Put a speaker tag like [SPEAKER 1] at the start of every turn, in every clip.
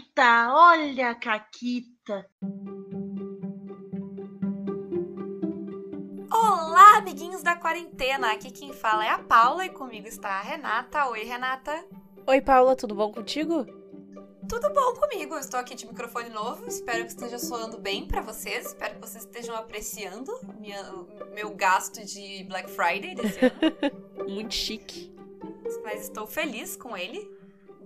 [SPEAKER 1] Caquita, olha a Caquita.
[SPEAKER 2] Olá, amiguinhos da quarentena. Aqui quem fala é a Paula e comigo está a Renata. Oi, Renata.
[SPEAKER 3] Oi, Paula, tudo bom contigo?
[SPEAKER 2] Tudo bom comigo. Eu estou aqui de microfone novo. Espero que esteja soando bem para vocês. Espero que vocês estejam apreciando minha, meu gasto de Black Friday desse ano.
[SPEAKER 3] Muito chique.
[SPEAKER 2] Mas estou feliz com ele.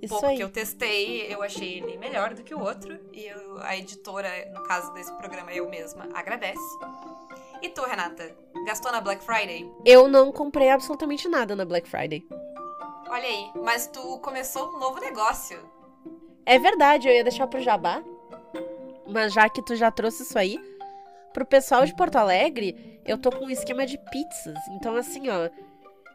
[SPEAKER 3] Isso
[SPEAKER 2] pouco
[SPEAKER 3] aí.
[SPEAKER 2] que eu testei, eu achei ele melhor do que o outro. E eu- a editora, no caso desse programa, eu mesma, agradece. E tu, Renata? Gastou na Black Friday?
[SPEAKER 3] Eu não comprei absolutamente nada na Black Friday.
[SPEAKER 2] Olha aí, mas tu começou um novo negócio.
[SPEAKER 3] É verdade, eu ia deixar pro Jabá. Mas já que tu já trouxe isso aí, pro pessoal de Porto Alegre, eu tô com um esquema de pizzas. Então, assim, ó.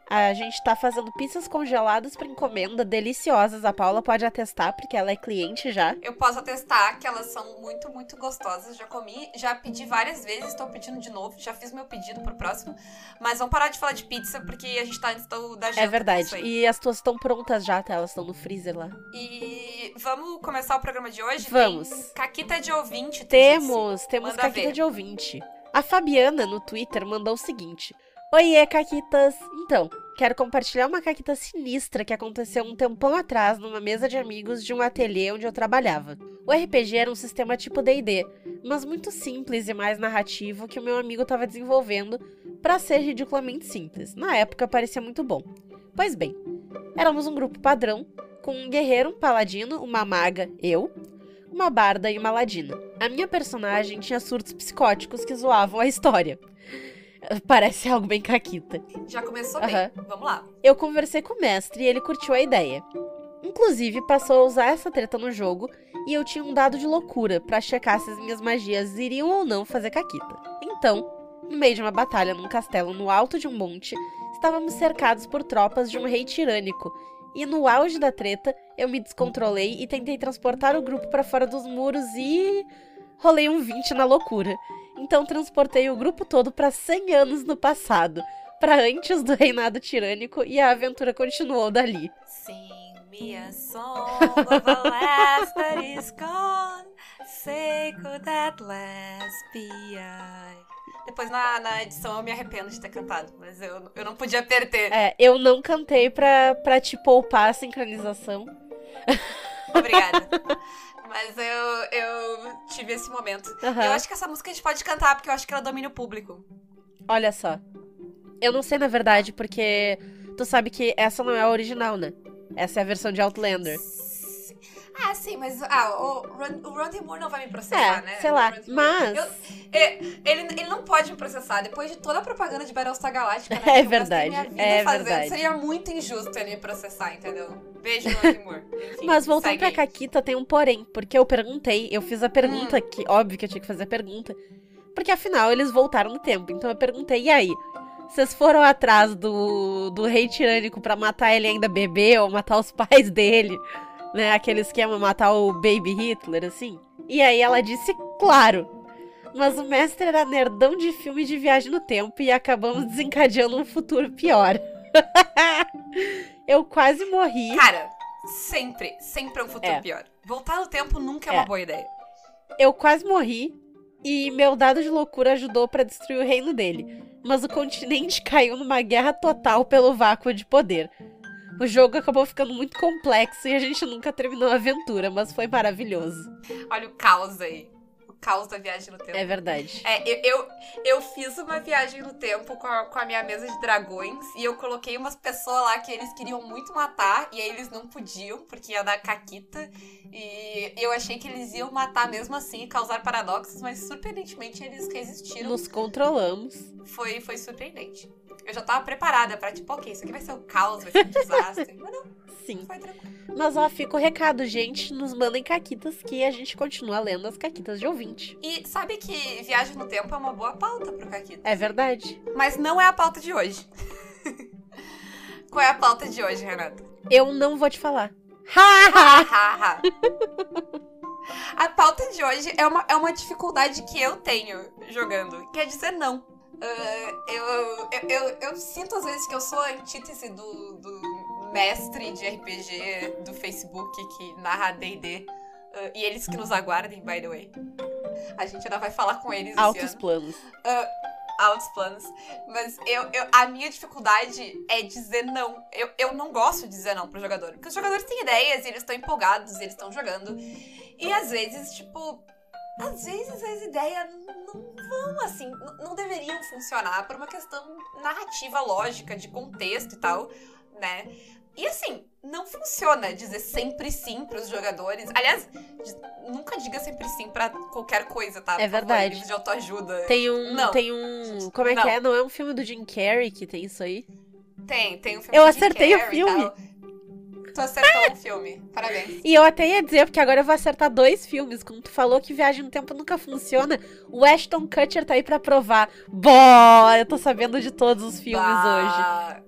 [SPEAKER 3] A gente tá fazendo pizzas congeladas pra encomenda, deliciosas. A Paula pode atestar, porque ela é cliente já.
[SPEAKER 2] Eu posso atestar que elas são muito, muito gostosas. Já comi, já pedi várias vezes, estou pedindo de novo. Já fiz meu pedido pro próximo. Mas vamos parar de falar de pizza, porque a gente tá antes do- da janta.
[SPEAKER 3] É verdade. E as tuas estão prontas já, tá? Elas estão no freezer lá.
[SPEAKER 2] E vamos começar o programa de hoje?
[SPEAKER 3] Vamos.
[SPEAKER 2] Tem caquita de ouvinte,
[SPEAKER 3] Temos, temos
[SPEAKER 2] Manda
[SPEAKER 3] Caquita
[SPEAKER 2] ver.
[SPEAKER 3] de ouvinte. A Fabiana, no Twitter, mandou o seguinte. Oiê, Caquitas! Então, quero compartilhar uma Caquita sinistra que aconteceu um tempão atrás numa mesa de amigos de um ateliê onde eu trabalhava. O RPG era um sistema tipo D&D, mas muito simples e mais narrativo que o meu amigo estava desenvolvendo para ser ridiculamente simples. Na época parecia muito bom. Pois bem, éramos um grupo padrão, com um guerreiro, um paladino, uma maga, eu, uma barda e uma ladina. A minha personagem tinha surtos psicóticos que zoavam a história. Parece algo bem caquita.
[SPEAKER 2] Já começou bem. Vamos lá.
[SPEAKER 3] Eu conversei com o mestre e ele curtiu a ideia. Inclusive, passou a usar essa treta no jogo e eu tinha um dado de loucura pra checar se as minhas magias iriam ou não fazer caquita. Então, no meio de uma batalha num castelo no alto de um monte, estávamos cercados por tropas de um rei tirânico. E no auge da treta, eu me descontrolei e tentei transportar o grupo pra fora dos muros e rolei um 20 na loucura. Então transportei o grupo todo pra 100 anos no passado, pra antes do reinado tirânico e a aventura continuou dali.
[SPEAKER 2] Sing me a song of a last that is gone. Say could that last be I? Depois na, na edição eu me arrependo de ter cantado, mas eu, eu não podia perder.
[SPEAKER 3] É, eu não cantei pra, pra te poupar a sincronização.
[SPEAKER 2] Obrigada. Mas eu, eu tive esse momento.
[SPEAKER 3] Aham.
[SPEAKER 2] Eu acho que essa música a gente pode cantar, porque eu acho que ela domina o público.
[SPEAKER 3] Olha só. Eu não sei na verdade, porque tu sabe que essa não é a original, né? Essa é a versão de Outlander.
[SPEAKER 2] Ah, sim, mas ah, o, Ron- o Ron Moore não vai me processar,
[SPEAKER 3] É,
[SPEAKER 2] né?
[SPEAKER 3] sei lá, mas-
[SPEAKER 2] Eu- é, ele, ele não pode me processar. Depois de toda a propaganda de Battlestar Galactica, né,
[SPEAKER 3] É verdade,
[SPEAKER 2] minha vida
[SPEAKER 3] é
[SPEAKER 2] fazendo,
[SPEAKER 3] verdade.
[SPEAKER 2] Seria muito injusto ele me processar, entendeu? Beijo, Ron Moore. Enfim,
[SPEAKER 3] Mas voltando pra. Caquita, tem um porém, porque eu perguntei, eu fiz a pergunta
[SPEAKER 2] Hum.
[SPEAKER 3] que, óbvio que eu tinha que fazer a pergunta, porque afinal eles voltaram no tempo, então eu perguntei, e aí? Vocês foram atrás do, do rei tirânico pra matar ele ainda bebê ou matar os pais dele? Né, aquele esquema matar o baby Hitler, assim? E aí ela disse, claro. Mas o mestre era nerdão de filme de viagem no tempo e acabamos desencadeando um futuro pior. eu quase morri.
[SPEAKER 2] Cara, sempre, sempre é um futuro
[SPEAKER 3] É.
[SPEAKER 2] pior. Voltar no tempo nunca é,
[SPEAKER 3] É.
[SPEAKER 2] uma boa ideia.
[SPEAKER 3] Eu quase morri e meu dado de loucura ajudou pra destruir o reino dele. Mas o continente caiu numa guerra total pelo vácuo de poder. O jogo acabou ficando muito complexo e a gente nunca terminou a aventura, mas foi maravilhoso.
[SPEAKER 2] Olha o caos aí. O caos da viagem no tempo.
[SPEAKER 3] É verdade.
[SPEAKER 2] É, eu, eu, eu fiz uma viagem no tempo com a, com a minha mesa de dragões e eu coloquei umas pessoas lá que eles queriam muito matar e aí eles não podiam porque ia dar caquita. E eu achei que eles iam matar mesmo assim e causar paradoxos, mas surpreendentemente eles resistiram.
[SPEAKER 3] Nos controlamos.
[SPEAKER 2] Foi, foi surpreendente. Eu já tava preparada pra, tipo, ok, isso aqui vai ser um caos, vai ser um desastre. mas não,
[SPEAKER 3] Sim.
[SPEAKER 2] foi tranquilo.
[SPEAKER 3] Mas ó, fica o recado, gente. Nos mandem caquitas que a gente continua lendo as caquitas de ouvinte.
[SPEAKER 2] E sabe que viagem no tempo é uma boa pauta pro caquita.
[SPEAKER 3] É verdade.
[SPEAKER 2] Mas não é a pauta de hoje. Qual é a pauta de hoje, Renata?
[SPEAKER 3] Eu não vou te falar. Ha!
[SPEAKER 2] A pauta de hoje é uma, é uma dificuldade que eu tenho jogando. Quer dizer, não. Ah, eu, eu, eu, eu sinto às vezes que eu sou a antítese do, do mestre de RPG do Facebook que narra DD Uh, e eles que nos aguardem, by the way. A gente ainda vai falar com eles
[SPEAKER 3] Altos planos.
[SPEAKER 2] Uh, altos planos. Mas eu, eu, a minha dificuldade é dizer não. Eu, eu não gosto de dizer não pro jogador. Porque os jogadores têm ideias, e eles estão empolgados, e eles estão jogando. E às vezes, tipo. Às vezes as ideias não vão assim, não deveriam funcionar por uma questão narrativa, lógica, de contexto e tal, né? E assim, não funciona dizer sempre sim pros jogadores. Aliás, nunca diga sempre sim pra qualquer coisa, tá?
[SPEAKER 3] É
[SPEAKER 2] Por favor,
[SPEAKER 3] verdade.
[SPEAKER 2] livros de autoajuda.
[SPEAKER 3] Tem um.
[SPEAKER 2] Não.
[SPEAKER 3] Tem um. Como é
[SPEAKER 2] Não.
[SPEAKER 3] que é? Não é um filme do Jim Carrey que tem isso aí?
[SPEAKER 2] Tem, tem um filme
[SPEAKER 3] Eu
[SPEAKER 2] do Jim
[SPEAKER 3] acertei o
[SPEAKER 2] Carrey e
[SPEAKER 3] filme.
[SPEAKER 2] Tu acertou um filme. Parabéns.
[SPEAKER 3] E eu até ia dizer, porque agora eu vou acertar dois filmes. Como tu falou que Viagem no Tempo nunca funciona, o Ashton Kutcher tá aí pra provar. Bó! Eu tô sabendo de todos os filmes hoje.
[SPEAKER 2] Bah,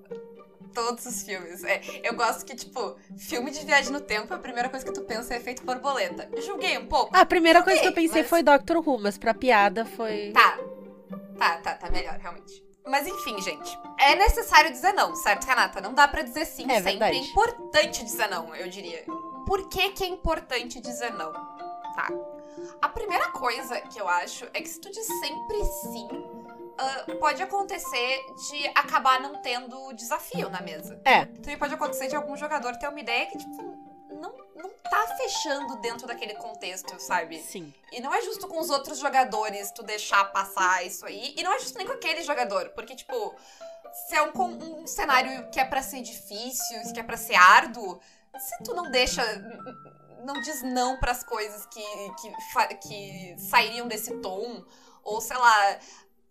[SPEAKER 2] Todos os filmes. É, eu gosto que, tipo, filme de viagem no tempo, a primeira coisa que tu pensa é efeito borboleta. Julguei um pouco.
[SPEAKER 3] A primeira coisa que eu pensei
[SPEAKER 2] mas-
[SPEAKER 3] foi Doctor Who, mas pra piada foi.
[SPEAKER 2] Tá. Tá, tá, tá melhor, realmente. Mas enfim, gente. É necessário dizer não, certo, Renata? Não dá pra dizer sim
[SPEAKER 3] É
[SPEAKER 2] sempre.
[SPEAKER 3] verdade.
[SPEAKER 2] É importante dizer não, eu diria. Por que que é importante dizer não? Tá. A primeira coisa que eu acho é que se tu diz sempre sim, ah, pode acontecer de acabar não tendo desafio na mesa.
[SPEAKER 3] É.
[SPEAKER 2] Também pode acontecer de algum jogador ter uma ideia que, tipo, não, não tá fechando dentro daquele contexto, sabe?
[SPEAKER 3] Sim.
[SPEAKER 2] E não é justo com os outros jogadores tu deixar passar isso aí. E não é justo nem com aquele jogador. Porque, tipo, se é um, um cenário que é pra ser difícil, que é pra ser árduo, se tu não deixa. Não diz não pras coisas que, que, que sairiam desse tom. Ou sei lá.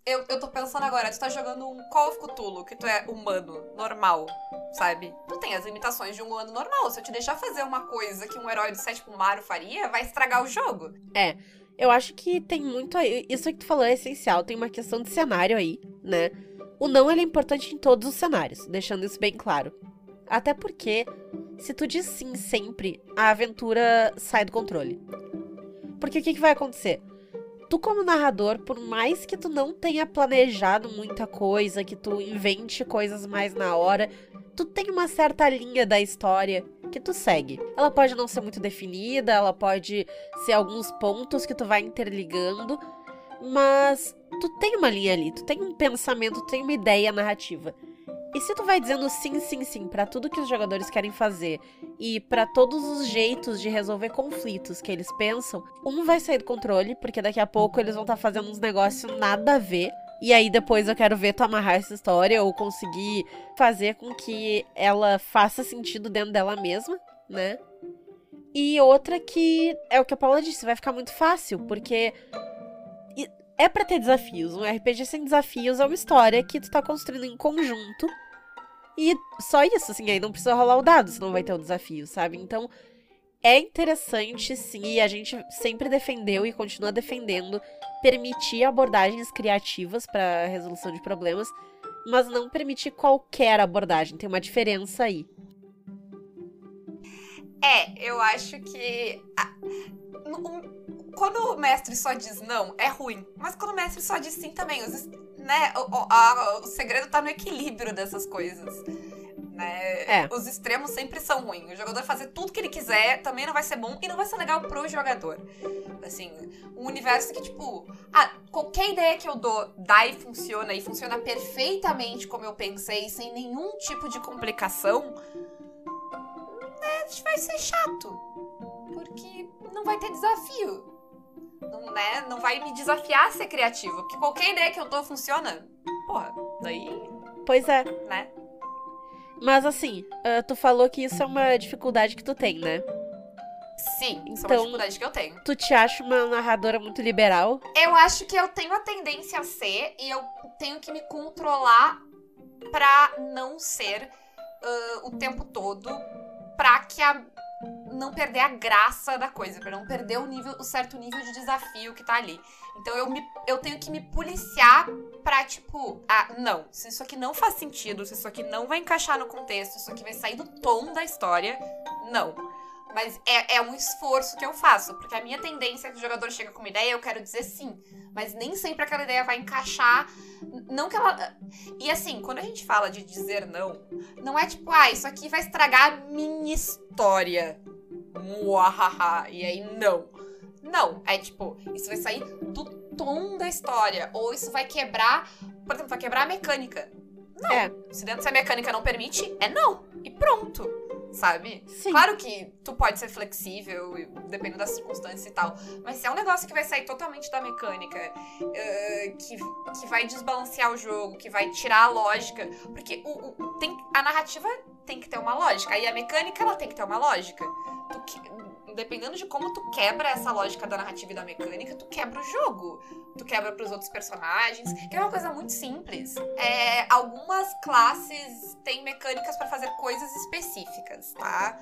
[SPEAKER 2] Eu, eu tô pensando agora, tu tá jogando um Call of Cthulhu, que tu é humano, normal, sabe? Tu tem as limitações de um humano normal. Se eu te deixar fazer uma coisa que um herói do sétimo Mario faria, vai estragar o jogo.
[SPEAKER 3] Eu acho que tem muito aí. Isso que tu falou é essencial. Tem uma questão de cenário aí, né? O não ele é importante em todos os cenários, deixando isso bem claro. Até porque, se tu diz sim sempre, a aventura sai do controle. Porque o que, que vai acontecer? Tu, como narrador, por mais que tu não tenha planejado muita coisa, que tu invente coisas mais na hora, tu tem uma certa linha da história que tu segue. Ela pode não ser muito definida, ela pode ser alguns pontos que tu vai interligando, mas tu tem uma linha ali, tu tem um pensamento, tu tem uma ideia narrativa. E se tu vai dizendo sim, sim, sim pra tudo que os jogadores querem fazer e pra todos os jeitos de resolver conflitos que eles pensam, um vai sair do controle, porque daqui a pouco eles vão estar fazendo uns negócios nada a ver. E aí depois eu quero ver tu amarrar essa história ou conseguir fazer com que ela faça sentido dentro dela mesma, né? E outra que é o que a Paula disse, vai ficar muito fácil, porque é pra ter desafios. Um RPG sem desafios é uma história que tu tá construindo em conjunto. E só isso, assim, aí não precisa rolar o dado, senão vai ter o desafio, sabe? Então, é interessante, sim, e a gente sempre defendeu e continua defendendo permitir abordagens criativas pra resolução de problemas, mas não permitir qualquer abordagem. Tem uma diferença aí.
[SPEAKER 2] É, eu acho que. Quando o mestre só diz não, é ruim. Mas quando o mestre só diz sim também, os, né, o, o- a- o segredo tá no equilíbrio dessas coisas. Né?
[SPEAKER 3] É.
[SPEAKER 2] Os extremos sempre são ruins. O jogador fazer tudo que ele quiser também não vai ser bom e não vai ser legal pro jogador. Assim, um universo que, tipo, ah, qualquer ideia que eu dou dá e funciona, e funciona perfeitamente como eu pensei, sem nenhum tipo de complicação, né, vai ser chato. Porque não vai ter desafio. Não, né, não vai me desafiar a ser criativo. Porque qualquer ideia que eu dou funciona. Porra, daí,
[SPEAKER 3] Pois é.
[SPEAKER 2] né?
[SPEAKER 3] Mas assim, ah, tu falou que isso é uma dificuldade que tu tem, né?
[SPEAKER 2] Sim, isso é
[SPEAKER 3] Então-
[SPEAKER 2] uma dificuldade que eu tenho.
[SPEAKER 3] Tu te acha uma narradora muito liberal?
[SPEAKER 2] Eu acho que eu tenho a tendência a ser e eu tenho que me controlar pra não ser ah, o tempo todo, pra que a não perder a graça da coisa, pra não perder o nível, o certo nível de desafio que tá ali. Então eu, me, eu tenho que me policiar pra, tipo, ah, não, se isso aqui não faz sentido, se isso aqui não vai encaixar no contexto, isso aqui vai sair do tom da história, não. Mas é, é um esforço que eu faço, porque a minha tendência é que o jogador chega com uma ideia, eu quero dizer sim. Mas nem sempre aquela ideia vai encaixar. Não que ela. E assim, quando a gente fala de dizer não, não é tipo, ah, isso aqui vai estragar a minha história. Muahaha, e aí não. Não, é tipo, isso vai sair do tom da história, ou isso vai quebrar, por exemplo, vai quebrar a mecânica. Não,
[SPEAKER 3] É.
[SPEAKER 2] se dentro da mecânica não permite, é não, e pronto, sabe?
[SPEAKER 3] Sim.
[SPEAKER 2] Claro que tu pode ser flexível, e- dependendo das circunstâncias e tal. Mas se é um negócio que vai sair totalmente da mecânica, eh, que, que vai desbalancear o jogo, que vai tirar a lógica. Porque o, o- tem, a narrativa tem que ter uma lógica. Aí a mecânica ela tem que ter uma lógica. Tu que- dependendo de como tu quebra essa lógica da narrativa e da mecânica, tu quebra o jogo. Tu quebra pros outros personagens. Que é uma coisa muito simples. É, algumas classes têm mecânicas pra fazer coisas específicas, tá?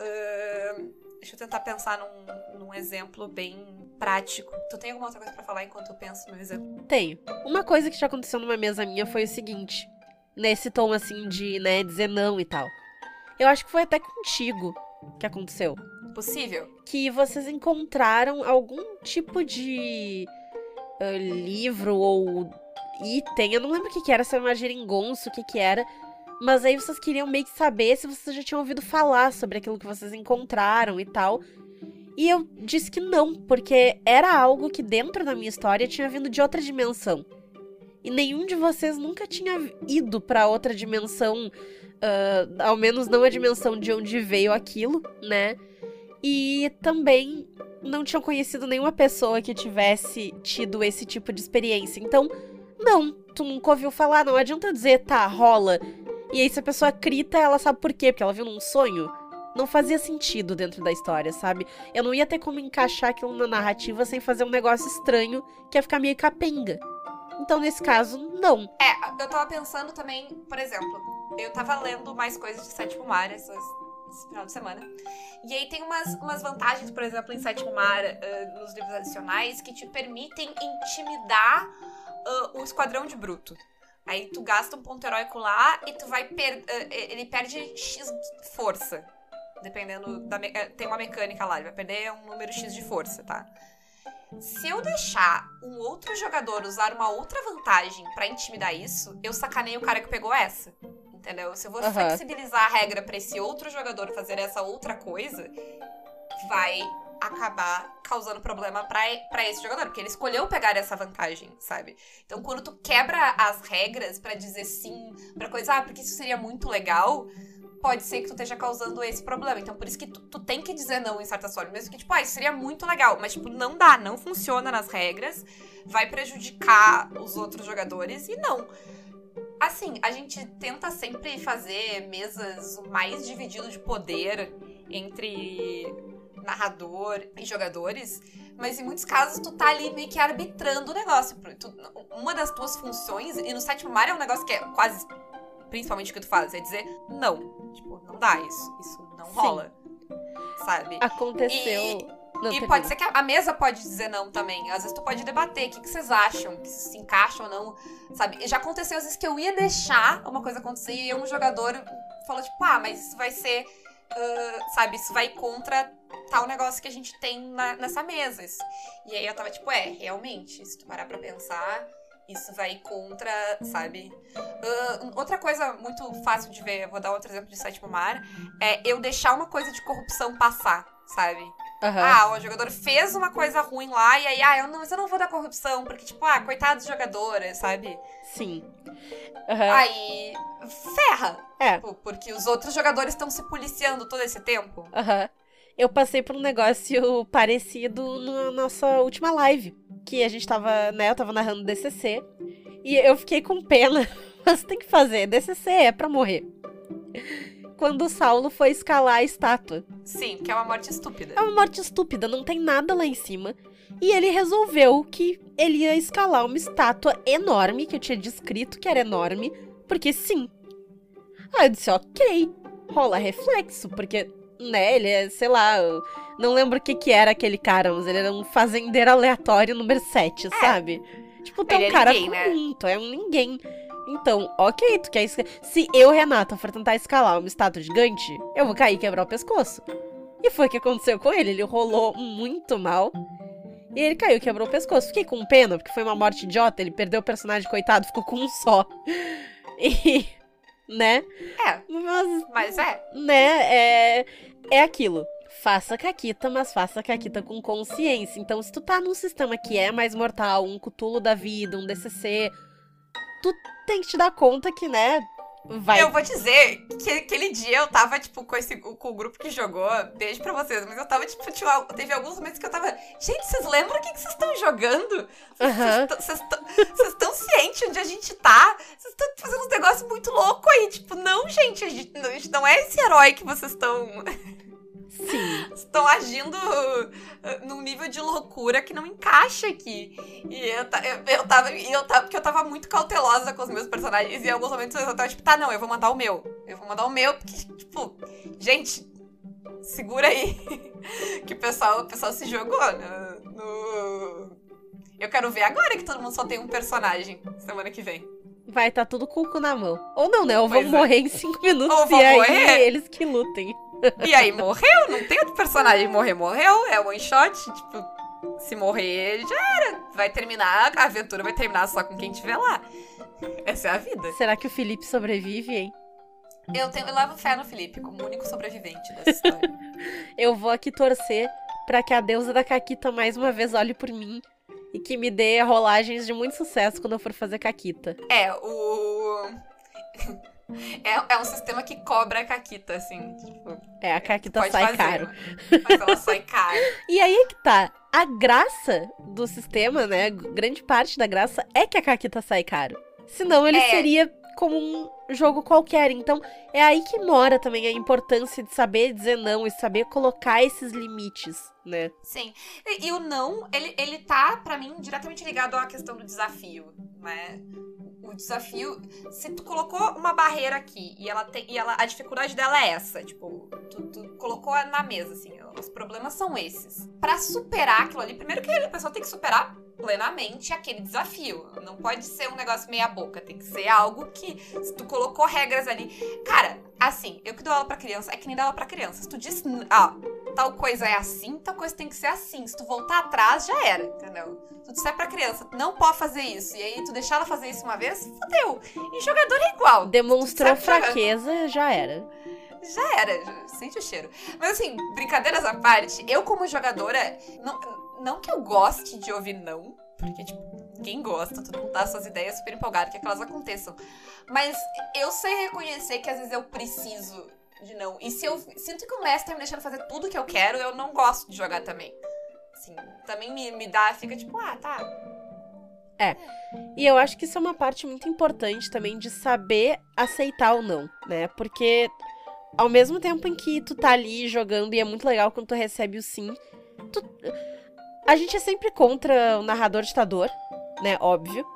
[SPEAKER 2] Ahn, deixa eu tentar pensar num, num exemplo bem prático. Tu tem alguma outra coisa pra falar enquanto eu penso no exemplo?
[SPEAKER 3] Tenho. Uma coisa que já aconteceu numa mesa minha foi o seguinte. Nesse tom, assim, de, né, dizer não e tal. Eu acho que foi até contigo que aconteceu.
[SPEAKER 2] Possível?
[SPEAKER 3] Que vocês encontraram algum tipo de ah, livro ou item. Eu não lembro o que, que era, se era uma geringonça, o que, que era. Mas aí vocês queriam meio que saber se vocês já tinham ouvido falar sobre aquilo que vocês encontraram e tal. E eu disse que não, porque era algo que dentro da minha história tinha vindo de outra dimensão. E nenhum de vocês nunca tinha ido pra outra dimensão, ah, ao menos não a dimensão de onde veio aquilo, né? E também não tinham conhecido nenhuma pessoa que tivesse tido esse tipo de experiência. Então, não, tu nunca ouviu falar, não adianta dizer, tá, rola. E aí, se a pessoa crita, ela sabe por quê, porque ela viu num sonho. Não fazia sentido dentro da história, sabe? Eu não ia ter como encaixar aquilo na narrativa sem fazer um negócio estranho que ia ficar meio capenga. Então, nesse caso, não.
[SPEAKER 2] É, eu tava pensando também, por exemplo, eu tava lendo mais coisas de Sétimo Mar essas, esse final de semana. E aí tem umas, umas vantagens, por exemplo, em Sétimo Mar, ah, nos livros adicionais, que te permitem intimidar ah, o esquadrão de bruto. Aí tu gasta um ponto heróico lá e tu vai per ah, ele perde X força. Dependendo da. Tem uma mecânica lá, ele vai perder um número X de força, tá? Se eu deixar um outro jogador usar uma outra vantagem pra intimidar isso, eu sacaneio o cara que pegou essa. Entendeu? Se eu vou
[SPEAKER 3] Aham.
[SPEAKER 2] flexibilizar a regra pra esse outro jogador fazer essa outra coisa, vai acabar causando problema pra esse jogador, porque ele escolheu pegar essa vantagem, sabe? Então, quando tu quebra as regras pra dizer sim pra coisa, ah, porque isso seria muito legal, pode ser que tu esteja causando esse problema. Então, por isso que tu, tu tem que dizer não em certas formas. Mesmo que, tipo, ah, isso seria muito legal. Mas, tipo, não dá, não funciona nas regras. Vai prejudicar os outros jogadores e não. Assim, a gente tenta sempre fazer mesas o mais dividido de poder entre narrador e jogadores, mas em muitos casos tu tá ali meio que arbitrando o negócio. Tu- uma das tuas funções, e no sétimo mar é um negócio que é quase principalmente o que tu faz, é dizer não. Tipo, não dá isso. Isso não
[SPEAKER 3] Sim.
[SPEAKER 2] rola. Sabe?
[SPEAKER 3] Aconteceu. Não,
[SPEAKER 2] E pode ser que a mesa pode dizer não também. Às vezes tu pode debater o que, que vocês acham, que se encaixa ou não, sabe? Já aconteceu às vezes que eu ia deixar uma coisa acontecer e um jogador falou tipo, ah, mas isso vai ser, ah, sabe, isso vai contra tal negócio que a gente tem na- nessa mesa. Isso- E aí eu tava tipo, é, realmente, se tu parar pra pensar, isso vai contra, sabe? Ah, outra coisa muito fácil de ver, vou dar outro exemplo de Sétimo Mar, é eu deixar uma coisa de corrupção passar, sabe?
[SPEAKER 3] Aham.
[SPEAKER 2] Ah, o jogador fez uma coisa ruim lá e aí, ah, eu não, mas eu não vou dar corrupção, porque, tipo, ah, coitado do jogador, sabe?
[SPEAKER 3] Sim. Aham.
[SPEAKER 2] Aí ferra.
[SPEAKER 3] É.
[SPEAKER 2] Tipo, porque os outros jogadores estão se policiando todo esse tempo.
[SPEAKER 3] Aham. Eu passei por um negócio parecido na nossa última live. Que a gente tava, né? Eu tava narrando DCC. E eu fiquei com pena. Mas tem que fazer. DCC é pra morrer. Quando o Saulo foi escalar a estátua.
[SPEAKER 2] Sim, que é uma morte estúpida.
[SPEAKER 3] É uma morte estúpida, não tem nada lá em cima. E ele resolveu que ele ia escalar uma estátua enorme, que eu tinha descrito que era enorme, porque sim. Aí eu disse, ok, rola reflexo, porque, né, ele é, sei lá, não lembro o que que era aquele cara, mas ele era um fazendeiro aleatório número 7, sabe? Tipo, tu é um
[SPEAKER 2] é
[SPEAKER 3] cara
[SPEAKER 2] ninguém, né?
[SPEAKER 3] comum, tu é um ninguém. Então, ok, tu quer esca... Se eu, Renata, for tentar escalar uma estátua gigante, eu vou cair e quebrar o pescoço. E foi o que aconteceu com ele. Ele rolou muito mal. E ele caiu, quebrou o pescoço. Fiquei com pena, porque foi uma morte idiota. Ele perdeu o personagem, coitado, ficou com um só. E. Né?
[SPEAKER 2] É,
[SPEAKER 3] Mas,
[SPEAKER 2] mas é.
[SPEAKER 3] né, é. É aquilo. faça caquita, mas faça caquita com consciência. Então, se tu tá num sistema que é mais mortal, um cutulo da vida, um DCC, tu tem que te dar conta que, né, vai...
[SPEAKER 2] Eu vou dizer que aquele dia eu tava, tipo, com, esse, com o grupo que jogou, beijo pra vocês, mas eu tava, tipo, tinha, teve alguns momentos que eu tava, gente, vocês lembram o que, que vocês estão jogando? Vocês
[SPEAKER 3] Uhum.
[SPEAKER 2] estão cientes onde a gente tá? Vocês estão fazendo uns negócios muito loucos aí, tipo, não, gente, a gente, a gente não é esse herói que vocês estão
[SPEAKER 3] Sim.
[SPEAKER 2] estão agindo uh, num nível de loucura que não encaixa aqui. E eu, eu, eu tava. Eu tava porque eu tava muito cautelosa com os meus personagens. E em alguns momentos eu tava tipo, tá, não, eu vou mandar o meu. Eu vou mandar o meu, porque, tipo, gente, segura aí. que o pessoal, o pessoal se jogou no, no- Eu quero ver agora que todo mundo só tem um personagem semana que vem.
[SPEAKER 3] Vai tá tudo com o cu na mão. Ou não, né? Ou vão
[SPEAKER 2] é.
[SPEAKER 3] morrer em cinco minutos
[SPEAKER 2] Ou
[SPEAKER 3] e aí
[SPEAKER 2] morrer.
[SPEAKER 3] eles que lutem.
[SPEAKER 2] E aí morreu, não tem outro personagem. Morrer, morreu, é one shot, tipo, se morrer, já era. Vai terminar, a aventura vai terminar só com quem tiver lá. Essa é a vida.
[SPEAKER 3] Será que o Felipe sobrevive, hein?
[SPEAKER 2] Eu, tenho, eu levo fé no Felipe como o único sobrevivente dessa história.
[SPEAKER 3] Eu vou aqui torcer pra que a deusa da Caquita mais uma vez olhe por mim e que me dê rolagens de muito sucesso quando eu for fazer Caquita.
[SPEAKER 2] é, o. É, é um sistema que cobra a Caquita, assim. Tipo,
[SPEAKER 3] É, a Caquita sai
[SPEAKER 2] fazer,
[SPEAKER 3] caro.
[SPEAKER 2] Mas ela sai caro.
[SPEAKER 3] E aí é que tá. A graça do sistema, né? Grande parte da graça é que a Caquita sai caro. Senão ele
[SPEAKER 2] É.
[SPEAKER 3] seria como um jogo qualquer. Então é aí que mora também a importância de saber dizer não e saber colocar esses limites, né?
[SPEAKER 2] Sim. E, e o não, ele, ele tá, pra mim, diretamente ligado à questão do desafio, né? O desafio, se tu colocou uma barreira aqui e ela tem. E ela, a dificuldade dela é essa. Tipo, tu, tu colocou na mesa, assim, os problemas são esses. Pra superar aquilo ali, primeiro que a pessoa tem que superar plenamente aquele desafio. Não pode ser um negócio meia boca, tem que ser algo que se tu colocou regras ali, cara, assim, eu que dou aula pra criança, é que nem dá aula pra criança. Se tu diz, ó, tal coisa é assim, tal coisa tem que ser assim. Se tu voltar atrás, já era, entendeu? Tu disser pra criança, não pode fazer isso, e aí tu deixar ela fazer isso uma vez, fodeu. E jogador é igual.
[SPEAKER 3] Demonstrou fraqueza, já era.
[SPEAKER 2] Já era, já- sente o cheiro. Mas assim, brincadeiras à parte, eu como jogadora, não, não que eu goste de ouvir não, porque, tipo, quem gosta, todo mundo dá suas ideias super empolgado, que elas aconteçam. Mas eu sei reconhecer que às vezes eu preciso de não. E se eu sinto que o mestre tá me deixando fazer tudo que eu quero, eu não gosto de jogar também. Assim, também me, me dá, fica tipo, ah, tá.
[SPEAKER 3] E eu acho que isso é uma parte muito importante também de saber aceitar ou não, né? Porque ao mesmo tempo em que tu tá ali jogando e é muito legal quando tu recebe o sim, tu... a gente é sempre contra o narrador ditador, né? Óbvio.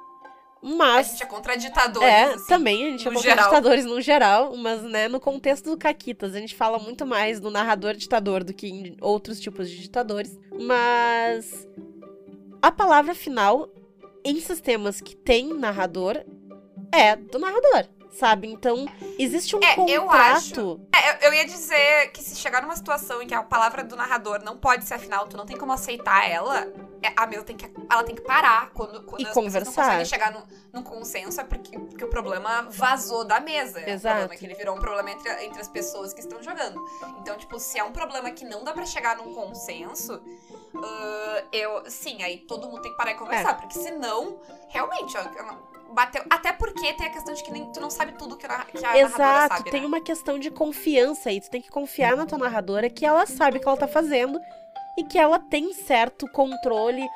[SPEAKER 2] A
[SPEAKER 3] Mas
[SPEAKER 2] gente é contra ditadores,
[SPEAKER 3] é,
[SPEAKER 2] assim.
[SPEAKER 3] também a gente é contra
[SPEAKER 2] geral.
[SPEAKER 3] ditadores no geral, mas né, no contexto do Caquitas, a gente fala muito mais do narrador ditador do que em outros tipos de ditadores. Mas a palavra final em sistemas que tem narrador é do narrador, sabe? Então, existe um
[SPEAKER 2] É, eu
[SPEAKER 3] contrato.
[SPEAKER 2] É, eu, ia dizer que se chegar numa situação em que a palavra do narrador não pode ser a final, tu não tem como aceitar ela, é, a mesa tem que, ela tem que parar. Quando, quando
[SPEAKER 3] E
[SPEAKER 2] as pessoas não
[SPEAKER 3] conversar.
[SPEAKER 2] conseguem chegar num, num consenso, é porque, porque o problema vazou da mesa. É, O
[SPEAKER 3] Exato.
[SPEAKER 2] problema é que ele virou um problema entre, entre as pessoas que estão jogando. Então, tipo, se é um problema que não dá pra chegar num consenso, ah, eu. Sim, aí todo mundo tem que parar e
[SPEAKER 3] É.
[SPEAKER 2] conversar. Porque senão, realmente, ó, bateu. Até porque tem a questão de que nem, tu não sabe tudo que a, que a
[SPEAKER 3] Exato,
[SPEAKER 2] sabe.
[SPEAKER 3] tem
[SPEAKER 2] né?
[SPEAKER 3] uma questão de confiança aí. Tu tem que confiar na tua narradora que ela sabe o que ela tá fazendo e que ela tem certo controle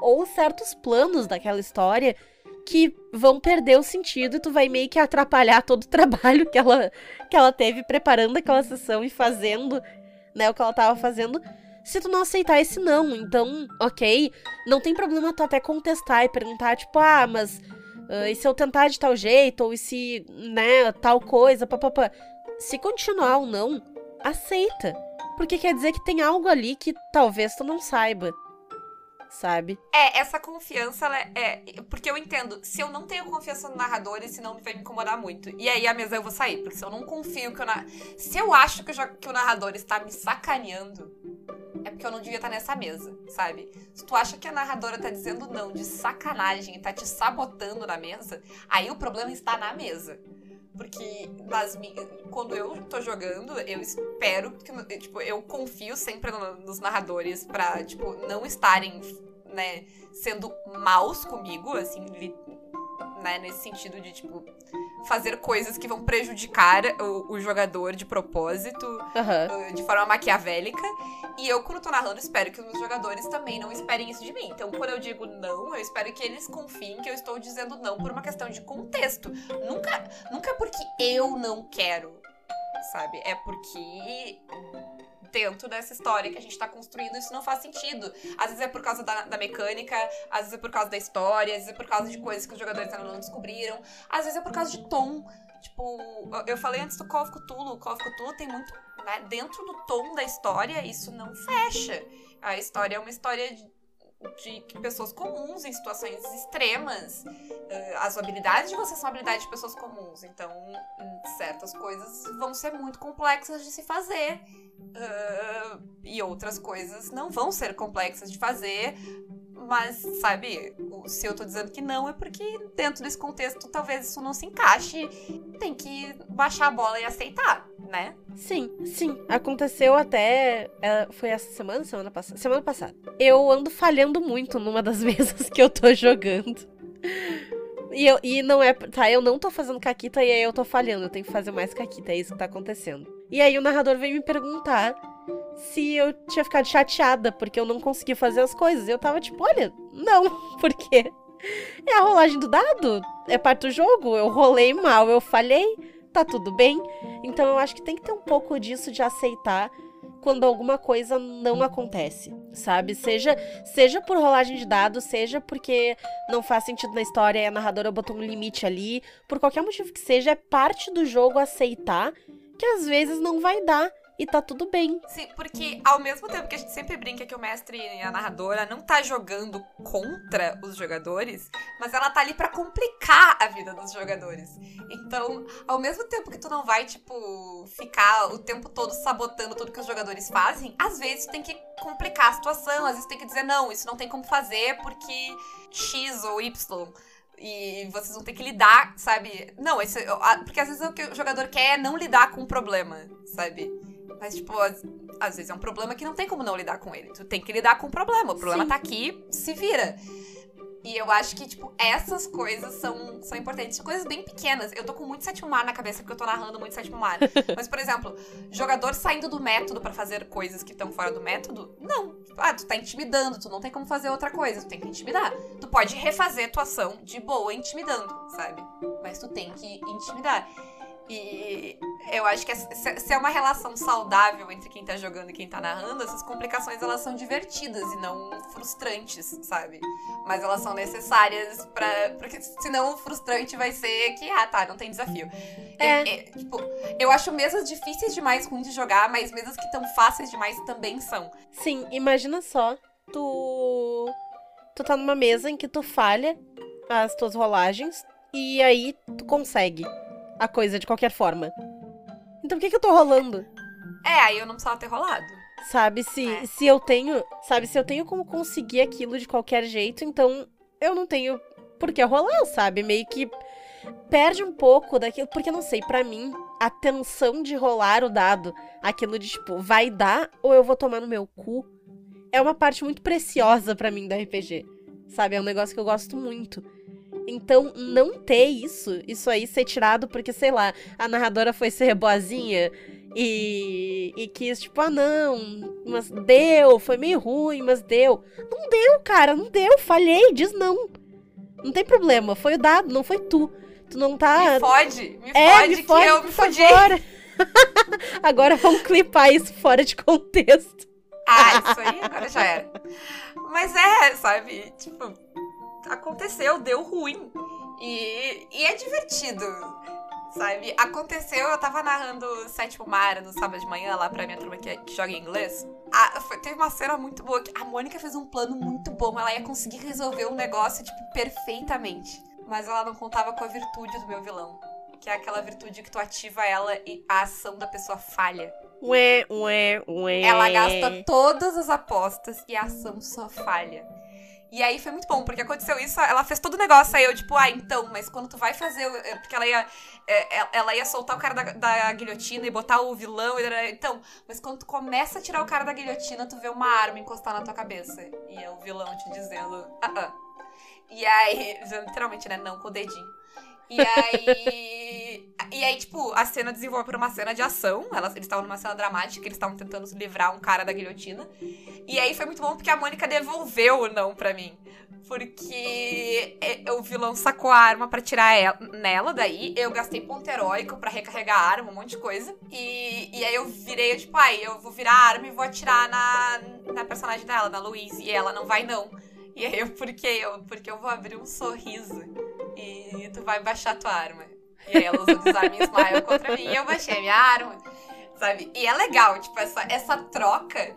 [SPEAKER 3] ou certos planos daquela história que vão perder o sentido e tu vai meio que atrapalhar todo o trabalho que ela, que ela teve preparando aquela sessão e fazendo, né, o que ela tava fazendo. Se tu não aceitar esse não, então, ok, não tem problema tu até contestar e perguntar, tipo, ah, mas ah, e se eu tentar de tal jeito, ou se, né, tal coisa, papapá. Se continuar ou não, aceita. Porque quer dizer que tem algo ali que talvez tu não saiba. Sabe?
[SPEAKER 2] É, essa confiança, ela é, é- Porque eu entendo, se eu não tenho confiança no narrador, esse não vai me incomodar muito. E aí a mesa eu vou sair, porque se eu não confio que o na... Se eu acho que o, jo- que o narrador está me sacaneando, é porque eu não devia estar nessa mesa, sabe? Se tu acha que a narradora tá dizendo não de sacanagem e tá te sabotando na mesa, aí o problema está na mesa. Porque nas quando eu tô jogando, eu espero que. Tipo, eu confio sempre no, nos narradores pra, tipo, não estarem, né, sendo maus comigo, assim, né, nesse sentido de, tipo, fazer coisas que vão prejudicar o, o jogador de propósito,
[SPEAKER 3] uhum.
[SPEAKER 2] de forma maquiavélica. E eu, quando tô narrando, espero que os meus jogadores também não esperem isso de mim. Então, quando eu digo não, eu espero que eles confiem que eu estou dizendo não por uma questão de contexto. Nunca, nunca é porque eu não quero, sabe? É porque dentro dessa história que a gente tá construindo, isso não faz sentido. Às vezes é por causa da, da, mecânica, às vezes é por causa da história, às vezes é por causa de coisas que os jogadores ainda não descobriram, às vezes é por causa de tom. Tipo, eu falei antes do Call of Cthulhu, o Call of Cthulhu tem muito, né, dentro do tom da história, isso não fecha. A história é uma história de, de pessoas comuns em situações extremas. Uh, as habilidades de vocês são habilidades de pessoas comuns. Então, certas coisas vão ser muito complexas de se fazer. Uh, e outras coisas não vão ser complexas de fazer. Mas, sabe, se eu tô dizendo que não, é porque dentro desse contexto talvez isso não se encaixe. Tem que baixar a bola e aceitar, né?
[SPEAKER 3] Sim, sim. Aconteceu até. É, foi essa semana? Semana passada? Semana passada. Eu ando falhando muito numa das mesas que eu tô jogando. E, eu, e não é. Tá, eu não tô fazendo caquita e aí eu tô falhando. Eu tenho que fazer mais caquita. É isso que tá acontecendo. E aí o narrador veio me perguntar se eu tinha ficado chateada porque eu não conseguia fazer as coisas. Eu tava tipo, olha, não, porque é a rolagem do dado, é parte do jogo. Eu rolei mal, eu falhei, tá tudo bem. Então eu acho que tem que ter um pouco disso de aceitar quando alguma coisa não acontece, sabe? Seja seja por rolagem de dados, seja porque não faz sentido na história e a narradora botou um limite ali, por qualquer motivo que seja, é parte do jogo aceitar que às vezes não vai dar e tá tudo bem.
[SPEAKER 2] Sim, porque ao mesmo tempo que a gente sempre brinca que o mestre e a narradora não tá jogando contra os jogadores, mas ela tá ali para complicar a vida dos jogadores. Então, ao mesmo tempo que tu não vai, tipo, ficar o tempo todo sabotando tudo que os jogadores fazem, às vezes tu tem que complicar a situação, às vezes tem que dizer, não, isso não tem como fazer porque X ou Y. E vocês vão ter que lidar, sabe? Não, esse, porque às vezes o que o jogador quer é não lidar com o problema, sabe? Mas, tipo, às, às, vezes é um problema que não tem como não lidar com ele. Tu tem que lidar com o problema. O problema Sim. tá aqui, se vira. E eu acho que, tipo, essas coisas são, são importantes. Coisas bem pequenas. Eu tô com muito sétimo mar na cabeça porque eu tô narrando muito sétimo mar. Mas, por exemplo, jogador saindo do método para fazer coisas que estão fora do método? Não. Ah, tu tá intimidando, tu não tem como fazer outra coisa, tu tem que intimidar. Tu pode refazer tua ação de boa intimidando, sabe? Mas tu tem que intimidar. E eu acho que se é uma relação saudável entre quem tá jogando e quem tá narrando, essas complicações elas são divertidas e não frustrantes, sabe? Mas elas são necessárias para porque senão o frustrante vai ser que ah, tá, não tem desafio. É. é, é tipo, eu acho mesas difíceis demais ruins de jogar, mas mesas que estão fáceis demais também são.
[SPEAKER 3] Sim, imagina só, tu tu tá numa mesa em que tu falha as tuas rolagens e aí tu consegue a coisa de qualquer forma. Então por que, que eu tô rolando?
[SPEAKER 2] É, aí eu não precisava ter rolado.
[SPEAKER 3] Sabe, se, é. se eu tenho. Sabe, se eu tenho como conseguir aquilo de qualquer jeito, então eu não tenho por que rolar, sabe? Meio que perde um pouco daquilo. Porque não sei, para mim, a tensão de rolar o dado, aquilo de tipo, vai dar ou eu vou tomar no meu cu, é uma parte muito preciosa para mim do RPG. Sabe? É um negócio que eu gosto muito. Então, não ter isso, isso aí ser tirado porque, sei lá, a narradora foi ser boazinha e, e quis, tipo, ah, não, mas deu, foi meio ruim, mas deu. Não deu, cara, não deu, falhei, diz não. Não tem problema, foi o dado, não foi tu. Tu não tá.
[SPEAKER 2] Me fode, me é, fode, me fode que eu me fodi.
[SPEAKER 3] agora vamos clipar isso fora de contexto.
[SPEAKER 2] Ah, isso aí agora já era. Mas é, sabe? Tipo, aconteceu, deu ruim. E, e é divertido, sabe? Aconteceu, eu tava narrando Sétimo Mar no sábado de manhã lá pra minha turma que, que joga em inglês. A, foi, teve uma cena muito boa que a Mônica fez um plano muito bom. Ela ia conseguir resolver um negócio, tipo, perfeitamente. Mas ela não contava com a virtude do meu vilão. Que é aquela virtude que tu ativa ela e a ação da pessoa falha.
[SPEAKER 3] Ué, ué, ué.
[SPEAKER 2] Ela gasta todas as apostas e a ação só falha. E aí foi muito bom, porque aconteceu isso, ela fez todo o negócio, aí eu, tipo, ah, então, mas quando tu vai fazer. é, Porque ela ia. é, é, Ela ia soltar o cara da, da guilhotina e botar o vilão. Então, mas quando tu começa a tirar o cara da guilhotina, tu vê uma arma encostar na tua cabeça. E é o vilão te dizendo. Ah, ah. E aí, literalmente, né? Não com o dedinho. E aí. E aí, tipo, a cena desenvolve por uma cena de ação. Elas, eles estavam numa cena dramática, eles estavam tentando se livrar um cara da guilhotina. E aí foi muito bom porque a Mônica devolveu o não pra mim. Porque o vilão sacou a arma pra tirar ela, nela, daí eu gastei ponto heróico pra recarregar a arma, um monte de coisa. E, e aí eu virei, tipo, ai, eu vou virar a arma e vou atirar na, na personagem dela, na Louise. E ela não vai, não. E aí eu, por quê? Eu, porque eu vou abrir um sorriso e tu vai baixar tua arma. E aí ela usou desarme e smile contra mim e eu baixei a minha arma, sabe? E é legal, tipo, essa, essa troca,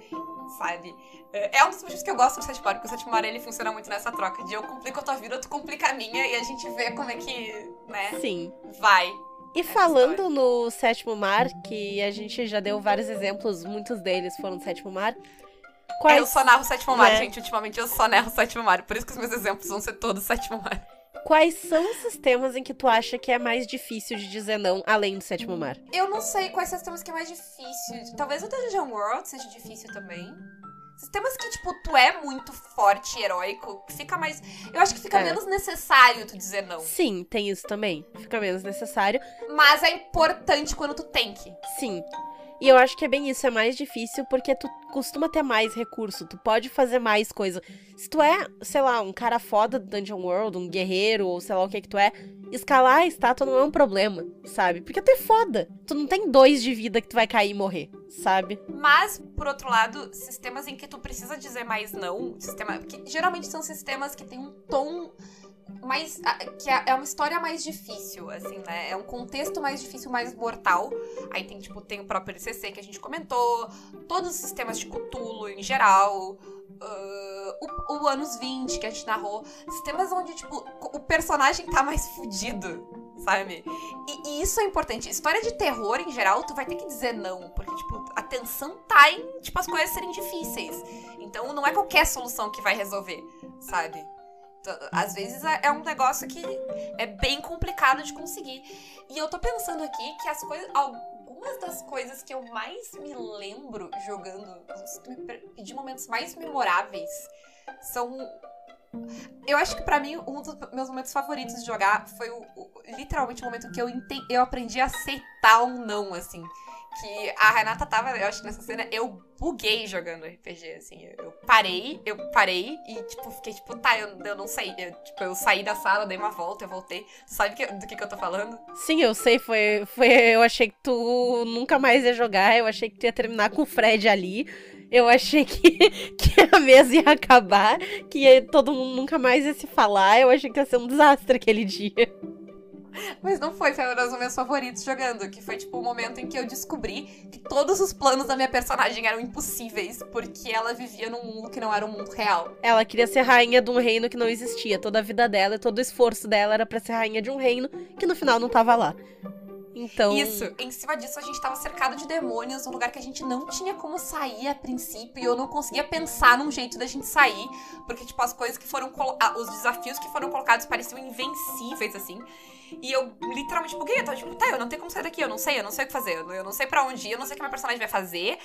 [SPEAKER 2] sabe? É um dos motivos que eu gosto do sétimo mar, porque o sétimo mar ele funciona muito nessa troca de eu complico a tua vida, tu complica a minha e a gente vê como é que, né,
[SPEAKER 3] Sim.
[SPEAKER 2] vai.
[SPEAKER 3] E falando no Sétimo Mar, que a gente já deu vários exemplos, muitos deles foram do Sétimo Mar. Quais,
[SPEAKER 2] Eu só narro o sétimo mar,
[SPEAKER 3] É.
[SPEAKER 2] gente. Ultimamente eu só narro o sétimo mar. Por isso que os meus exemplos vão ser todos sétimo mar.
[SPEAKER 3] Quais são os sistemas em que tu acha que é mais difícil de dizer não, além do Sétimo Mar?
[SPEAKER 2] Eu não sei quais sistemas que é mais difícil. Talvez o Dungeon World seja difícil também. Sistemas que, tipo, tu é muito forte e heróico, fica mais. Eu acho que fica
[SPEAKER 3] É.
[SPEAKER 2] menos necessário tu dizer não.
[SPEAKER 3] Sim, tem isso também. Fica menos necessário.
[SPEAKER 2] Mas é importante quando tu tem que.
[SPEAKER 3] Sim. E eu acho que é bem isso, é mais difícil porque tu costuma ter mais recurso, tu pode fazer mais coisa. Se tu é, sei lá, um cara foda do Dungeon World, um guerreiro, ou sei lá o que que tu é, escalar a estátua não é um problema, sabe? Porque tu é foda. Tu não tem dois de vida que tu vai cair e morrer, sabe?
[SPEAKER 2] Mas, por outro lado, sistemas em que tu precisa dizer mais não, sistema, que geralmente são sistemas que tem um tom mais. que é é uma história mais difícil, assim, né? É um contexto mais difícil, mais mortal. Aí tem, tipo, tem o próprio LCC que a gente comentou, todos os sistemas de Cthulhu em geral. ah, o, o anos 20 que a gente narrou. Sistemas onde, tipo, o personagem tá mais fudido, sabe? E, e isso é importante. História de terror, em geral, tu vai ter que dizer não. Porque, tipo, a tensão tá em, tipo, as coisas serem difíceis. Então, não é qualquer solução que vai resolver, sabe? Às vezes é é um negócio que é bem complicado de conseguir. E eu tô pensando aqui que as coisas. Algumas das coisas que eu mais me lembro jogando, de momentos mais memoráveis, são eu acho que pra mim, um dos meus momentos favoritos de jogar foi o, o- literalmente o momento que eu, eu aprendi a aceitar um não, assim. Que a Renata tava, eu acho que nessa cena, eu buguei jogando RPG, assim. Eu, parei, eu parei e, tipo, fiquei tipo, tá, eu, eu não sei. Eu, tipo, eu saí da sala, dei uma volta, eu voltei. Sabe que- do que, que eu tô falando?
[SPEAKER 3] Sim, eu sei, foi, foi. Eu achei que tu nunca mais ia jogar, eu achei que tu ia terminar com o Fred ali. Eu achei que, que a mesa ia acabar, que todo mundo nunca mais ia se falar. Eu achei que ia ser um desastre aquele dia.
[SPEAKER 2] Mas não foi, foi um dos meus favoritos jogando. Que foi, tipo, o momento em que eu descobri que todos os planos da minha personagem eram impossíveis. Porque ela vivia num mundo que não era um mundo real.
[SPEAKER 3] Ela queria ser rainha de um reino que não existia. Toda a vida dela e todo o esforço dela era pra ser rainha de um reino que no final não tava lá. Então.
[SPEAKER 2] Isso, em cima disso a gente tava cercado de demônios, um lugar que a gente não tinha como sair a princípio, e eu não conseguia pensar num jeito da gente sair, porque, tipo, as coisas que foram. Os desafios que foram colocados pareciam invencíveis, assim. E eu literalmente buguei, eu tava tipo, tá, eu não tenho como sair daqui, eu não sei, eu não sei o que fazer, eu não sei pra onde ir, eu não sei o que minha personagem vai fazer,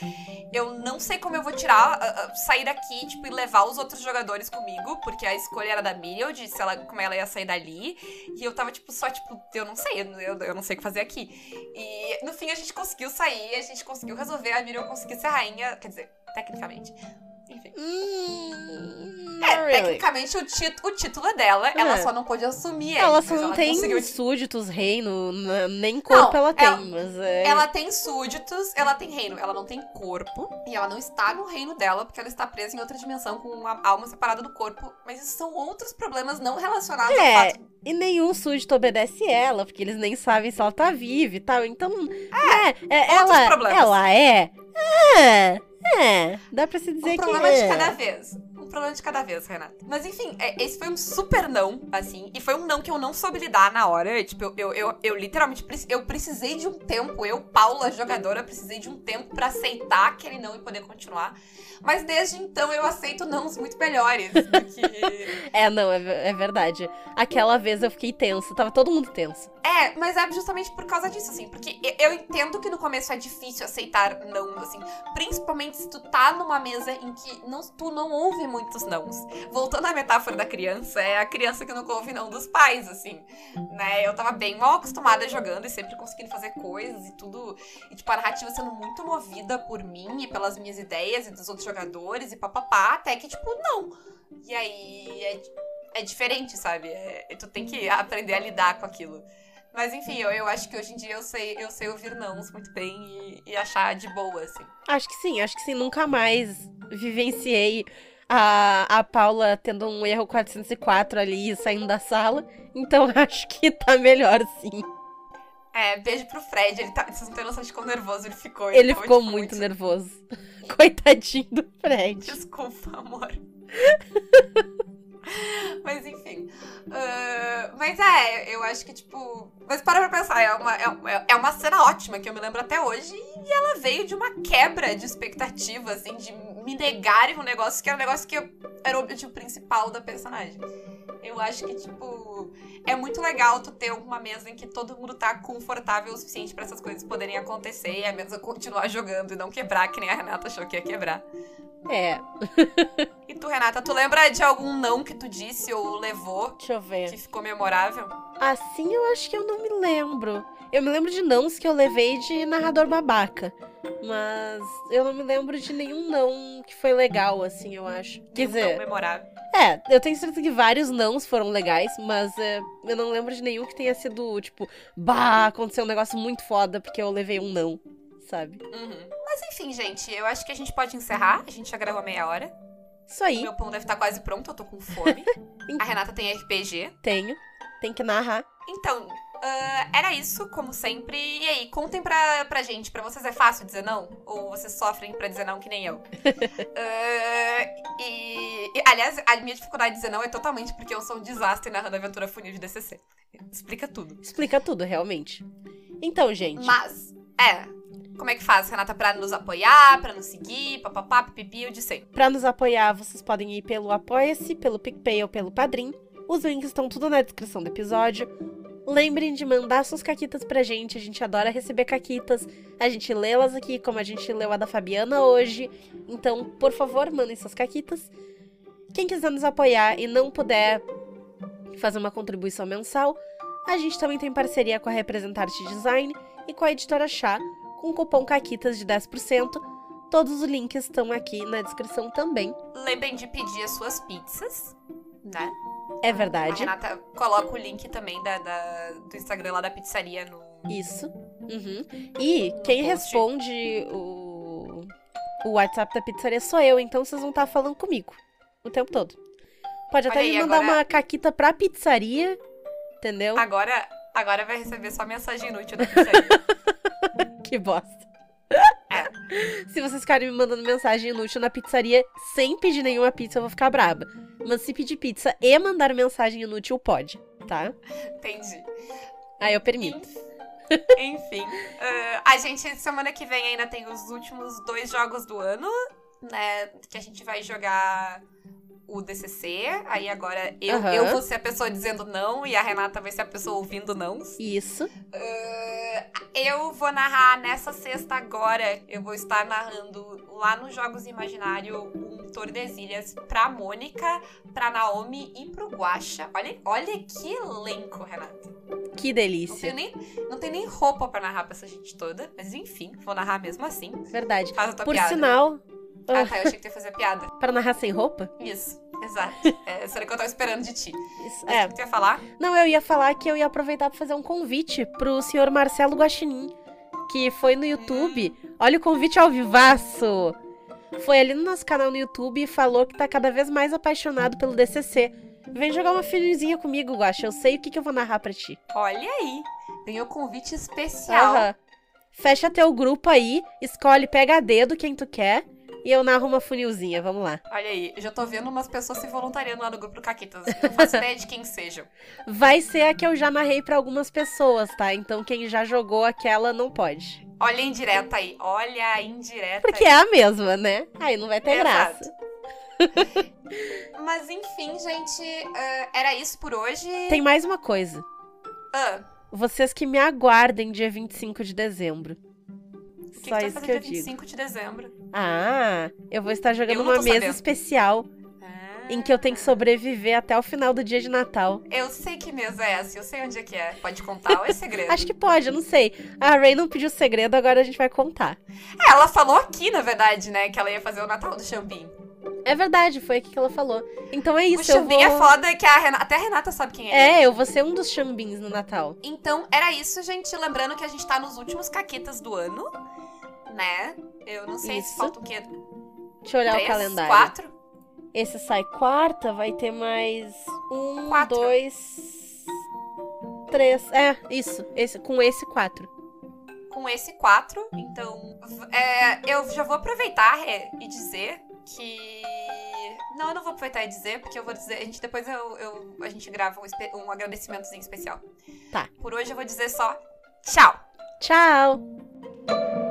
[SPEAKER 2] eu não sei como eu vou tirar, ah, ah, sair daqui, tipo, e levar os outros jogadores comigo, porque a escolha era da Miriam, de se ela, como ela ia sair dali, e eu tava, tipo, só, tipo, eu não sei, eu, eu não sei o que fazer aqui. E no fim a gente conseguiu sair, a gente conseguiu resolver, a Miriam conseguiu ser rainha, quer dizer, tecnicamente. Enfim.
[SPEAKER 3] Hum,
[SPEAKER 2] É,
[SPEAKER 3] really.
[SPEAKER 2] tecnicamente o, tit o título é dela, ela
[SPEAKER 3] É.
[SPEAKER 2] só não pôde assumir
[SPEAKER 3] Ela
[SPEAKER 2] ele,
[SPEAKER 3] só não tem
[SPEAKER 2] conseguiu
[SPEAKER 3] súditos, reino, nem corpo
[SPEAKER 2] Não,
[SPEAKER 3] ela tem,
[SPEAKER 2] ela-
[SPEAKER 3] mas é.
[SPEAKER 2] Ela tem súditos, ela tem reino, ela não tem corpo. E ela não está no reino dela, porque ela está presa em outra dimensão com uma alma separada do corpo. Mas isso são outros problemas não relacionados
[SPEAKER 3] É,
[SPEAKER 2] ao fato.
[SPEAKER 3] E nenhum súdito obedece ela, porque eles nem sabem se ela tá viva e tal. Então, é, é,
[SPEAKER 2] outros
[SPEAKER 3] ela,
[SPEAKER 2] problemas.
[SPEAKER 3] ela é. É, é. Dá pra se dizer
[SPEAKER 2] Um
[SPEAKER 3] que
[SPEAKER 2] problema
[SPEAKER 3] é.
[SPEAKER 2] de cada vez. Problema de cada vez, Renata. Mas enfim, é, esse foi um super não, assim. E foi um não que eu não soube lidar na hora. Tipo, eu, eu, eu, eu literalmente eu precisei de um tempo. Eu, Paula, jogadora, precisei de um tempo para aceitar aquele não e poder continuar. Mas desde então eu aceito nãos muito melhores do que.
[SPEAKER 3] é, não, é, é verdade. Aquela vez eu fiquei tenso, tava todo mundo tenso.
[SPEAKER 2] É, mas é justamente por causa disso, assim. Porque eu entendo que no começo é difícil aceitar não, assim. Principalmente se tu tá numa mesa em que não, tu não ouve muitos nãos. Voltando à metáfora da criança, é a criança que nunca ouve não dos pais, assim. Né? Eu tava bem mal acostumada jogando e sempre conseguindo fazer coisas e tudo. E, tipo, a narrativa sendo muito movida por mim e pelas minhas ideias e dos outros jogadores e papapá, até que, tipo, não. E aí é, é diferente, sabe? É, tu tem que aprender a lidar com aquilo. Mas enfim, eu, eu acho que hoje em dia eu sei, eu sei ouvir nãos muito bem e, e achar de boa, assim.
[SPEAKER 3] Acho que sim, acho que sim. Nunca mais vivenciei a, a Paula tendo um erro 404 ali e saindo da sala. Então acho que tá melhor sim.
[SPEAKER 2] É, beijo pro Fred. Ele tá, vocês não têm noção de quão nervoso ele ficou.
[SPEAKER 3] Ele, ele ficou, tipo, muito, muito nervoso. Coitadinho do Fred.
[SPEAKER 2] Desculpa, amor. mas enfim. Uh, mas é, eu acho que, tipo. Mas para pra pensar, é uma, é, é uma cena ótima que eu me lembro até hoje. E ela veio de uma quebra de expectativa, assim, de me negarem um negócio que era um negócio que eu, era o objetivo principal da personagem. Eu acho que, tipo, é muito legal tu ter uma mesa em que todo mundo tá confortável o suficiente para essas coisas poderem acontecer e a mesa continuar jogando e não quebrar, que nem a Renata achou que ia quebrar.
[SPEAKER 3] É.
[SPEAKER 2] e tu, Renata, tu lembra de algum não que tu disse ou levou?
[SPEAKER 3] Deixa eu ver.
[SPEAKER 2] Que ficou memorável?
[SPEAKER 3] Assim eu acho que eu não me lembro. Eu me lembro de nãos que eu levei de narrador babaca. Mas eu não me lembro de nenhum não que foi legal, assim, eu acho. Quer dizer.
[SPEAKER 2] memorável.
[SPEAKER 3] É, eu tenho certeza que vários nãos foram legais, mas é, eu não lembro de nenhum que tenha sido, tipo, bah, aconteceu um negócio muito foda porque eu levei um não, sabe?
[SPEAKER 2] Uhum. Mas enfim, gente, eu acho que a gente pode encerrar. A gente já gravou meia hora.
[SPEAKER 3] Isso aí.
[SPEAKER 2] Meu pão deve estar quase pronto, eu tô com fome. a Renata tem RPG.
[SPEAKER 3] Tenho. Tem que narrar.
[SPEAKER 2] Então, Uh, era isso, como sempre. E aí, contem pra, pra gente, pra vocês é fácil dizer não? Ou vocês sofrem pra dizer não que nem eu? uh, e, e, aliás, a minha dificuldade de dizer não é totalmente porque eu sou um desastre narrando aventura funil de DCC. Explica tudo.
[SPEAKER 3] Explica tudo, realmente. Então, gente.
[SPEAKER 2] Mas, é. Como é que faz, Renata, pra nos apoiar, pra nos seguir, papapá, pipipi, eu disse.
[SPEAKER 3] Pra nos apoiar, vocês podem ir pelo Apoia-se, pelo PicPay ou pelo Padrim. Os links estão tudo na descrição do episódio. Lembrem de mandar suas caquitas pra gente, a gente adora receber caquitas. A gente lê elas aqui, como a gente leu a da Fabiana hoje. Então, por favor, mandem suas caquitas. Quem quiser nos apoiar e não puder fazer uma contribuição mensal, a gente também tem parceria com a Representarte Design e com a editora Chá, com cupom CAQUITAS de 10%. Todos os links estão aqui na descrição também.
[SPEAKER 2] Lembrem de pedir as suas pizzas, né?
[SPEAKER 3] É verdade.
[SPEAKER 2] A Renata coloca o link também da, da do Instagram lá da pizzaria no.
[SPEAKER 3] Isso. Uhum. E quem responde o, o WhatsApp da pizzaria sou eu, então vocês vão estar falando comigo o tempo todo. Pode até aí, me mandar agora... uma caquita pra pizzaria, entendeu?
[SPEAKER 2] Agora, agora vai receber só mensagem inútil da pizzaria.
[SPEAKER 3] que bosta. Se vocês ficarem me mandando mensagem inútil na pizzaria sem pedir nenhuma pizza, eu vou ficar braba. Mas se pedir pizza e mandar mensagem inútil, pode, tá?
[SPEAKER 2] Entendi.
[SPEAKER 3] Aí eu permito.
[SPEAKER 2] Enfim, uh, a gente semana que vem ainda tem os últimos dois jogos do ano, né? Que a gente vai jogar o DCC, aí agora eu, uhum. eu vou ser a pessoa dizendo não e a Renata vai ser a pessoa ouvindo não.
[SPEAKER 3] Isso.
[SPEAKER 2] Uh, eu vou narrar nessa sexta agora, eu vou estar narrando lá nos Jogos Imaginário um Tordesilhas pra Mônica, pra Naomi e pro Guacha. Olha, olha que elenco, Renata.
[SPEAKER 3] Que delícia.
[SPEAKER 2] Não tem, nem, não tem nem roupa pra narrar pra essa gente toda, mas enfim, vou narrar mesmo assim.
[SPEAKER 3] Verdade.
[SPEAKER 2] Faz a tua
[SPEAKER 3] Por
[SPEAKER 2] piada.
[SPEAKER 3] sinal,
[SPEAKER 2] ah, tá, eu achei que tu ia fazer piada.
[SPEAKER 3] Pra narrar sem roupa?
[SPEAKER 2] Isso, exato. É, o que eu tava esperando de ti.
[SPEAKER 3] Isso, é.
[SPEAKER 2] O que tu ia falar?
[SPEAKER 3] Não, eu ia falar que eu ia aproveitar pra fazer um convite pro senhor Marcelo Guaxinim, que foi no YouTube. Hum. Olha o convite ao vivaço! Foi ali no nosso canal no YouTube e falou que tá cada vez mais apaixonado pelo DCC. Vem jogar uma filhinha comigo, Guaxa. Eu sei o que, que eu vou narrar pra ti.
[SPEAKER 2] Olha aí! Ganhou convite especial. Uhum.
[SPEAKER 3] Fecha teu grupo aí, escolhe, pega a dedo quem tu quer e eu narro uma funilzinha, vamos lá.
[SPEAKER 2] Olha aí, já tô vendo umas pessoas se voluntariando lá no grupo do Caquitas. Não faço ideia de quem sejam.
[SPEAKER 3] Vai ser a que eu já narrei pra algumas pessoas, tá? Então quem já jogou aquela não pode.
[SPEAKER 2] Olha a indireta aí. Olha a indireta
[SPEAKER 3] Porque
[SPEAKER 2] aí.
[SPEAKER 3] é a mesma, né? Aí não vai ter
[SPEAKER 2] Exato.
[SPEAKER 3] graça.
[SPEAKER 2] Mas enfim, gente, ah, era isso por hoje.
[SPEAKER 3] Tem mais uma coisa.
[SPEAKER 2] Ah,
[SPEAKER 3] Vocês que me aguardem dia 25 de dezembro.
[SPEAKER 2] O que, que
[SPEAKER 3] Só
[SPEAKER 2] vai
[SPEAKER 3] isso que eu
[SPEAKER 2] dia
[SPEAKER 3] digo.
[SPEAKER 2] 25 de dezembro?
[SPEAKER 3] Ah, eu vou estar jogando
[SPEAKER 2] Eu
[SPEAKER 3] uma mesa
[SPEAKER 2] sabendo.
[SPEAKER 3] especial em que eu tenho que sobreviver até o final do dia de Natal.
[SPEAKER 2] Eu sei que mesa é essa, eu sei onde é que é. Pode contar ou é segredo?
[SPEAKER 3] Acho que pode, eu não sei. A Ray não pediu segredo, agora a gente vai contar.
[SPEAKER 2] É, ela falou aqui, na verdade, né, que ela ia fazer o Natal do Xambim.
[SPEAKER 3] É verdade, foi aqui que ela falou. Então é
[SPEAKER 2] O
[SPEAKER 3] isso, eu
[SPEAKER 2] Xambim
[SPEAKER 3] vou...
[SPEAKER 2] é foda que a Renata, até a Renata sabe quem é.
[SPEAKER 3] É, eu vou ser um dos chambins no Natal.
[SPEAKER 2] Então, era isso, gente. Lembrando que a gente tá nos últimos caquetas do ano, né? Eu não sei
[SPEAKER 3] Isso.
[SPEAKER 2] se falta o quê?
[SPEAKER 3] Deixa eu olhar
[SPEAKER 2] Três,
[SPEAKER 3] o calendário.
[SPEAKER 2] quatro?
[SPEAKER 3] Esse sai quarta, vai ter mais um,
[SPEAKER 2] Quatro.
[SPEAKER 3] dois, três. É, isso. Esse, com esse, quatro.
[SPEAKER 2] Com esse quatro. Então, é, eu já vou aproveitar Rê, e dizer que... Não, eu não vou aproveitar e dizer, porque eu vou dizer... A gente, depois eu, eu- a gente grava um, um agradecimentozinho especial.
[SPEAKER 3] Tá.
[SPEAKER 2] Por hoje eu vou dizer só tchau!
[SPEAKER 3] Tchau!